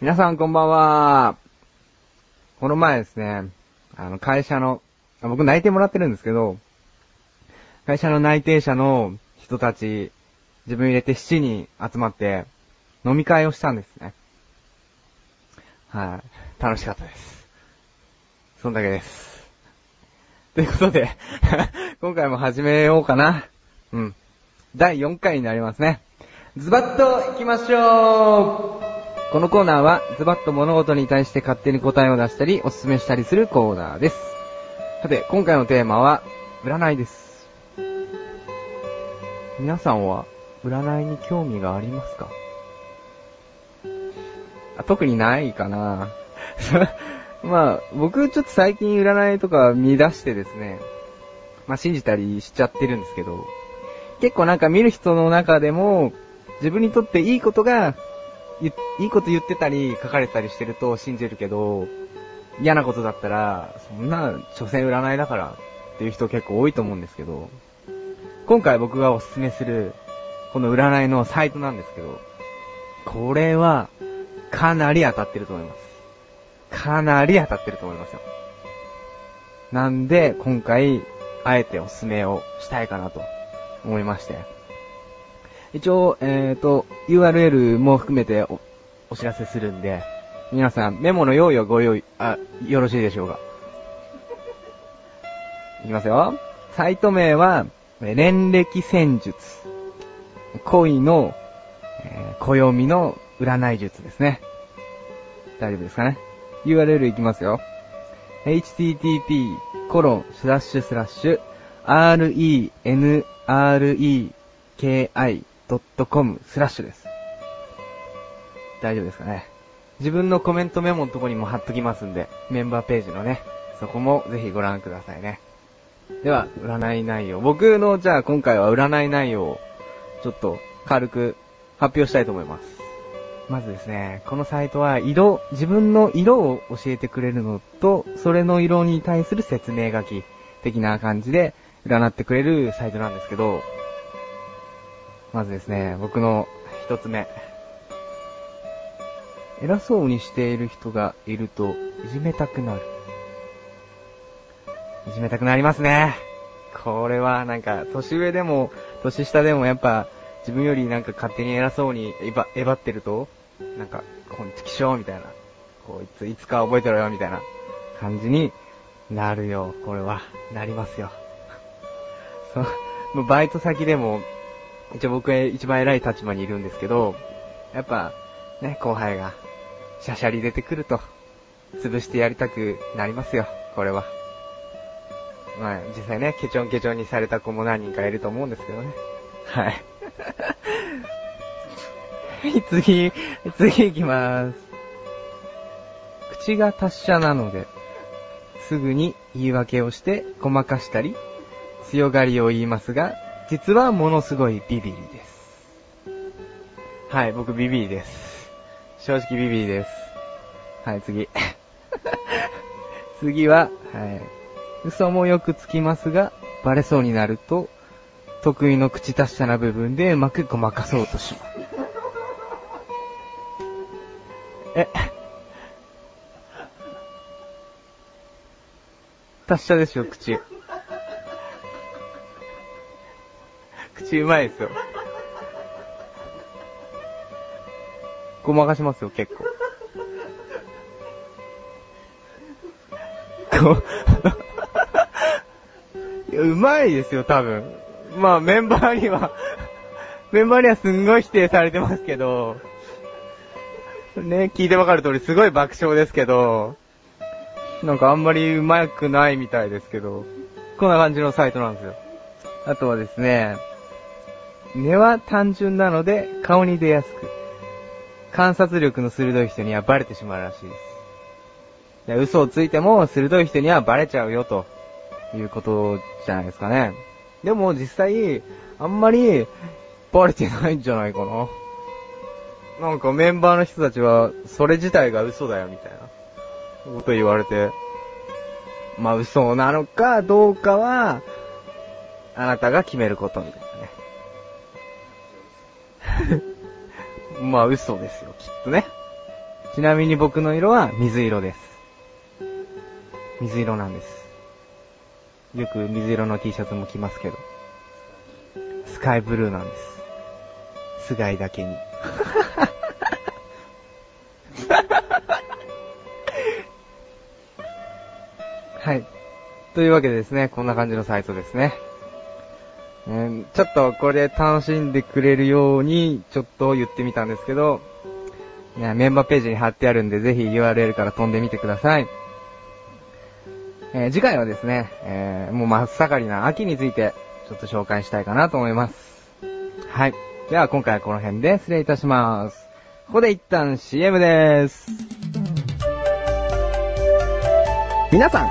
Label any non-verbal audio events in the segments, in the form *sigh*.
皆さんこんばんは。この前ですね、あの、会社の、僕内定もらってるんですけど、会社の内定者の人たち、自分入れて7人集まって、飲み会をしたんですね。はい、楽しかったです。そんだけです。ということで、*laughs* 今回も始めようかな。うん。第4回になりますね。ズバッと行きましょうこのコーナーは、ズバッと物事に対して勝手に答えを出したり、おすすめしたりするコーナーです。さて、今回のテーマは、占いです。皆さんは、占いに興味がありますか？あ特にないかな *laughs* まあ、僕ちょっと最近占いとか見出してですね、まあ信じたりしちゃってるんですけど、結構なんか見る人の中でも、自分にとっていいことが、いいこと言ってたり書かれたりしてると信じるけど、嫌なことだったら、そんな、所詮占いだからっていう人結構多いと思うんですけど、今回僕がおすすめする、この占いのサイトなんですけど、これは、かなり当たってると思います。かなり当たってると思いますよ。なんで、今回、あえておすすめをしたいかなと思いまして。一応、えっ、と、URL も含めておお知らせするんで、皆さんメモの用意をご用意、あ、よろしいでしょうか？いきますよ。サイト名は、年歴戦術。恋の、えー暦の占い術ですね。大丈夫ですかね？URL いきますよ。http, コロン、スラッシュスラッシュ、renreki.com スラッシュです。大丈夫ですかね？自分のコメントメモのとこにも貼っときますんで、メンバーページのね、そこもぜひご覧くださいね。では、占い内容。僕の、じゃあ今回は占い内容を、ちょっと軽く発表したいと思います。まずですね、このサイトは色、自分の色を教えてくれるのと、それの色に対する説明書き的な感じで占ってくれるサイトなんですけど、まずですね、僕の一つ目。偉そうにしている人がいるといじめたくなる。いじめたくなりますね。これはなんか、年上でも、年下でもやっぱ、自分よりなんか勝手に偉そうにえば、えばってると、なんか、こんちきしょうみたいな。こいついつか覚えてろよみたいな感じになるよ。これは、なりますよ。そう、バイト先でも、一応僕は一番偉い立場にいるんですけど、やっぱ、ね、後輩が、シャシャリ出てくると、潰してやりたくなりますよ。これは。まあ、実際ね、ケチョンケチョンにされた子も何人かいると思うんですけどね。はい。*laughs* 次、次行きまーす。口が達者なので、すぐに言い訳をしてごまかしたり、強がりを言いますが、実はものすごいビビリです。はい、僕ビビリです。正直ビビリです。はい、次。*laughs* 次は、はい。嘘もよくつきますが、バレそうになると、得意の口達者な部分でうまくごまかそうとします。え？*laughs* 達者ですよ、口。うまいですよ。ごまかしますよ、結構。*laughs* いやうまいですよ、多分。まあ、メンバーには、メンバーにはすんごい否定されてますけど、ね、聞いてわかる通りすごい爆笑ですけど、なんかあんまりうまくないみたいですけど、こんな感じのサイトなんですよ。あとはですね、根は単純なので顔に出やすく、観察力の鋭い人にはバレてしまうらしいです。で嘘をついても鋭い人にはバレちゃうよということじゃないですかね。でも実際、あんまりバレてないんじゃないかな。なんかメンバーの人たちは、それ自体が嘘だよみたいなこと言われて、まあ嘘なのかどうかは、あなたが決めることみたいなまあ嘘ですよ、きっとね。ちなみに僕の色は水色です。水色なんです。よく水色の T シャツも着ますけど。スカイブルーなんです。スガイだけに。*laughs* はい。というわけでですね、こんな感じのサイトですね。ちょっとこれ楽しんでくれるように、ちょっと言ってみたんですけど、いやメンバーページに貼ってあるんで、ぜひ URL から飛んでみてください。えー次回はですね、えーもう真っ盛りな秋について、ちょっと紹介したいかなと思います。はい。では今回はこの辺で失礼いたします。ここで一旦 CM でーす。皆さん、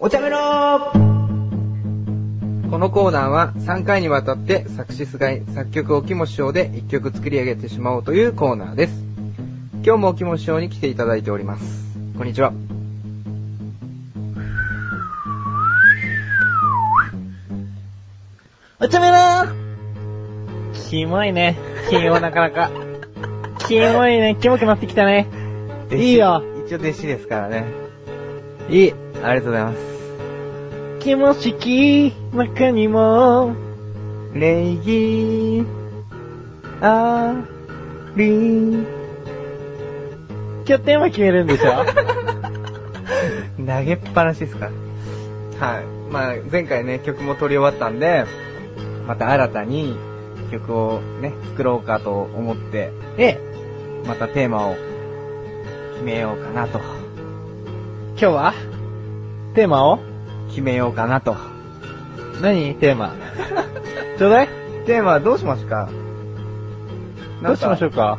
お茶目ろこのコーナーは3回にわたって作詞すがい、作曲おきも師匠で1曲作り上げてしまおうというコーナーです。今日もおきも師匠に来ていただいております。こんにちは。お茶目なキモいね。キモなかなか。キモいね。キモくなってきたね。いいよ。一応弟子ですからね。いい。ありがとうございます。キモ式中にも、礼儀あり。今日テーマ決めるんでしょ？投げっぱなしですか？はい。まあ、前回ね、曲も撮り終わったんで、また新たに曲をね、作ろうかと思って、え、またテーマを決めようかなと。今日は？テーマを？決めようかなと。何？テーマ。*laughs* ちょうだいテーマはどうしますか？どうしましょうか？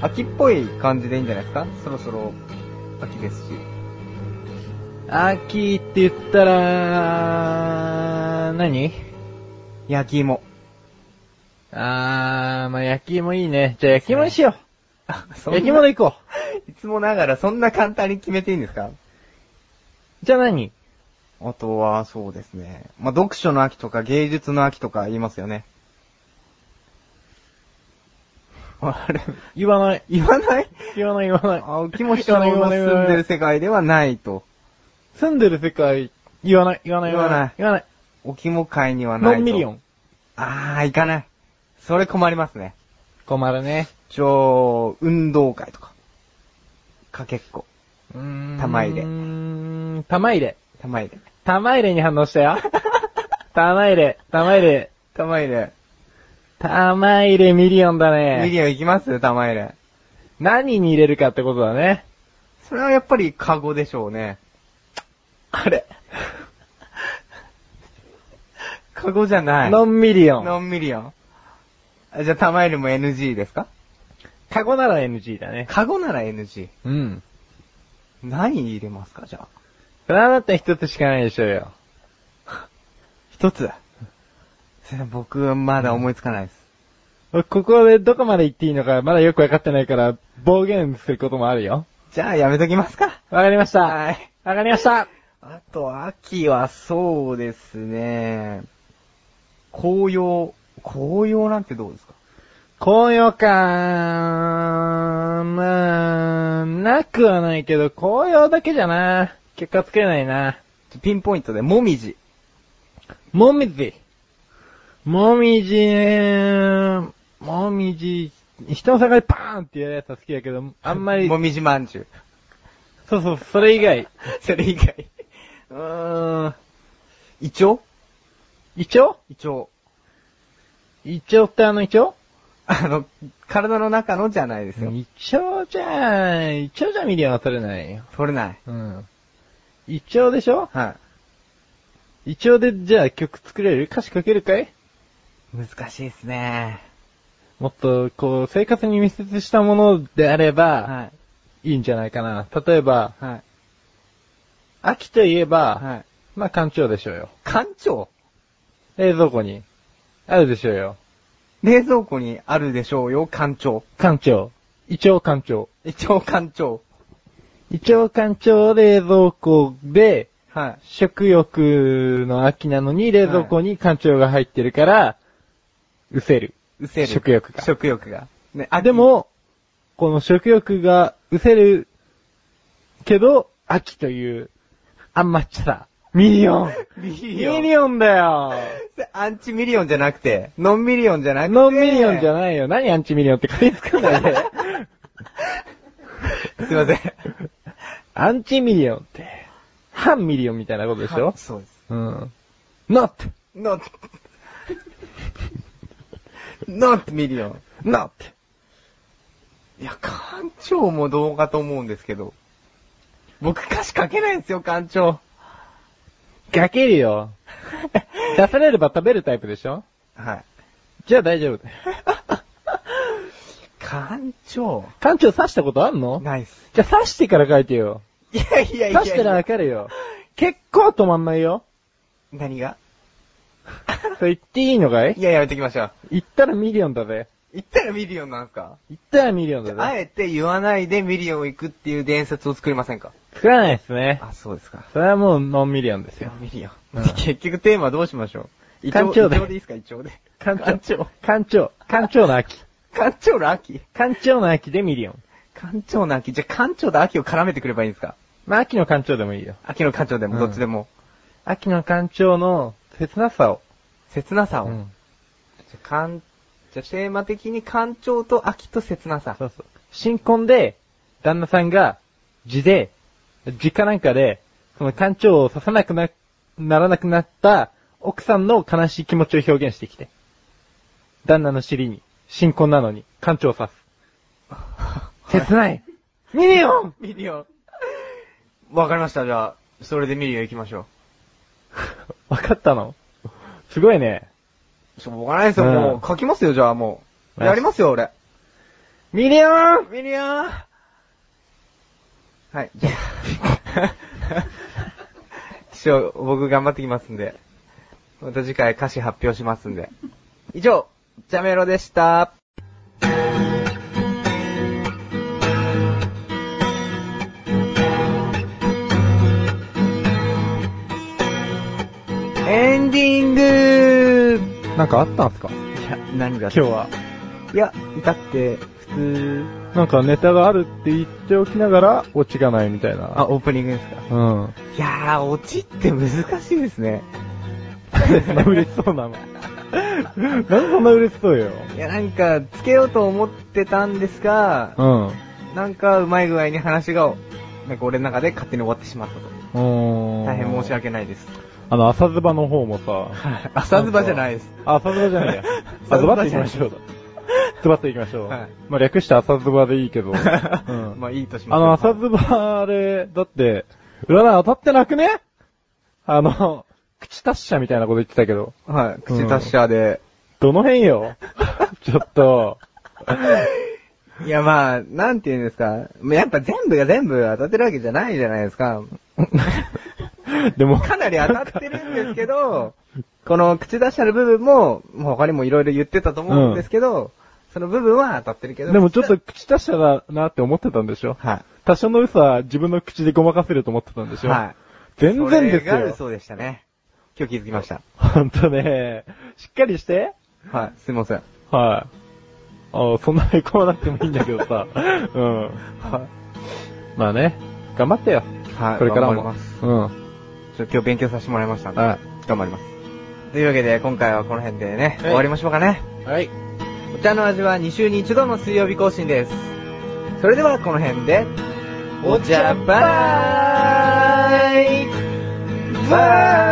秋っぽい感じでいいんじゃないですか？そろそろ秋ですし。秋って言ったら、何？焼き芋。あー、まあ、焼き芋いいね。じゃあ焼き芋にしよあ、う。焼き芋で行こ *laughs* いつもながらそんな簡単に決めていいんですか？う。じゃあ何あとは、そうですね。まあ、読書の秋とか芸術の秋とか言いますよね。あれ、言わない。言わない？言わない言わない。あ、気持ちの住んでる世界ではないと。住んでる世界、言わない、言わない、言わない言わない。お肝会にはないと。ノンミリオン。あー、いかない。それ困りますね。困るね。超、運動会とか。かけっこ。うーん。玉入れん、玉入れ。玉入れ。玉入れに反応したよ。*laughs* 玉入れ、玉入れ。玉入れ。玉入れミリオンだミね。リオン行きます？玉入れ。何に入れるかってことだね。それはやっぱりカゴでしょうね。あれ。カゴじゃない。ノンミリオン。ノンミリオン。あじゃあ玉入れも NG ですか？カゴなら NG だね。カゴなら NG。うん。何入れますかじゃあ？それはだって一つしかないでしょうよ。*laughs* 一つ。それ僕はまだ思いつかないです。俺ここでどこまで行っていいのかまだよくわかってないから、暴言することもあるよ。じゃあやめときますか。わかりました。はい。わかりました。あと、秋はそうですね。紅葉。紅葉なんてどうですか？紅葉かまあ、なくはないけど、紅葉だけじゃな。結果つけないな。ピンポイントで、もみじ。もみじ。もみじねもみじ、人の坂でパーンってやるやつは好きだけど、あんまりも、みじまんじゅう。そうそう、それ以外。*laughs* それ以外。うーん。イチョ？ウイチョ？ウイチョウ。イチョウってあのイチョ？ウあの、体の中のじゃないですよ。イチョウじゃ、イチョウじゃミリオンは取れないよ。取れない。うん。イチョウでしょ？はい。イチョウでじゃあ曲作れる？歌詞書けるかい？難しいですね。もっと、こう、生活に密接したものであれば、はい。いいんじゃないかな。例えば、はい。秋といえば、はい。まあ、館長でしょうよ。館長？冷蔵庫に、あるでしょうよ。冷蔵庫にあるでしょうよ、館長。館長。一応館長。一応館長。一応館長冷蔵庫で、はい。食欲の秋なのに冷蔵庫に館長が入ってるから、うせる。うせる。食欲が食欲が。ね、あ、で、も、この食欲がうせるけど、秋という、あんまっちゃだ。ミリオンミミリオン。リオンだよ *laughs* アンチミリオンじゃなくて、ノンミリオンじゃなくて。ノンミリオンじゃい。ないよ。何アンチミリオンって仮に作んないで。*laughs* すいません。アンチミリオンって、反ミリオンみたいなことでしょ？そうです。うん。not, not, not ミリオン。not. いや、浣腸もどうかと思うんですけど。僕歌詞書けないんですよ、浣腸。かけるよ。*laughs* 出されれば食べるタイプでしょ？はい。じゃあ大丈夫。*laughs* 浣腸浣腸刺したことあんの？ナイス。じゃあ刺してから書いてよ。いやいやいや刺したらわかるよ。結構止まんないよ。何が？それ言っていいのかい？いや、やめときましょう。言ったらミリオンだぜ。言ったらミリオンなんすか？言ったらミリオンだぜ。あえて言わないでミリオン行くっていう伝説を作りませんか？作らないですね。あ、そうですか。それはもうノンミリオンですよ。ミリオン。うん結局テーマどうしましょう？浣腸でイチョウでいいですか？イチョウで。浣浣腸。浣腸。浣腸の秋。浣腸の秋？浣腸の秋でミリオン。浣腸の秋？じゃあ浣腸と秋を絡めてくればいいんですか？まあ秋の浣腸でもいいよ。秋の浣腸でも？うんどっちでも？秋の館長の切なさを。切なさを？うん。じゃあ、じゃあ、テーマ的に浣腸と秋と切なさ。そうそう。新婚で、旦那さんが、痔で、痔かなんかで、その浣腸を刺さなくな、ならなくなった奥さんの悲しい気持ちを表現してきて。旦那の尻に、新婚なのに、浣腸を刺す。*laughs* 切ない。ミリオンミリオン。わかりました、じゃあ、それでミリオン行きましょ *laughs* わかったの？すごいね。う。しょうがないですよ、うんもう。書きますよ、じゃあもう。やりますよ、俺。ミリオンミリオンはい、じゃあ。*laughs* 師匠、僕頑張ってきますんで。また次回歌詞発表しますんで。以上、ジャメロでした。エンディングなんかあったんすか？いや、何が？今日は。いや、至って、普通。なんかネタがあるって言っておきながら、オチがないみたいな。あ、オープニングですか？うん。いやー、オチって難しいですね。*laughs* 嬉しそうなの。*laughs* なんでそんな嬉しそうよ。いや、なんか、つけようと思ってたんですが、うん。なんか、うまい具合に話が、なんか俺の中で勝手に終わってしまったと。うーん。大変申し訳ないです。あの、朝ズバの方もさ。朝ズバじゃないです。あ、朝ズバじゃないや。*laughs* ズバっていきましょう。ズバっていきましょう。はいまあ、略して朝ズバでいいけど。*laughs* うん。まあいいとしまあす。の、朝ズバあれ、だって、占い当たってなくね？あの、口達者みたいなこと言ってたけど。はい、口達者で。どの辺よ？*laughs* ちょっと。いや、まあ、なんて言うんですか。やっぱ全部が全部当たってるわけじゃないじゃないですか。*laughs* でも、かなり当たってるんですけど、この口出し者の部分も、もう他にもいろいろ言ってたと思うんですけど、その部分は当たってるけど。でもちょっと口達者だなって思ってたんでしょ？は多少の嘘は自分の口でごまかせると思ってたんでい。しょ？はい。全然ですよ。それが嘘でしたね。今日気づきました。ほんとね、しっかりして。はい、すいません。はい。あそんなへこまなくてもいいんだけどさ。*laughs* うん。はい。まあね、頑張ってよ。はい、これからも。頑張ります。うん。ちょ今日勉強させてもらいましたんで。は頑張ります。というわけで、今回はこの辺でね、はい終わりましょうかね。い。はい。お茶の味は2週に1度の水曜日更新です。それではこの辺で、お茶バイバイ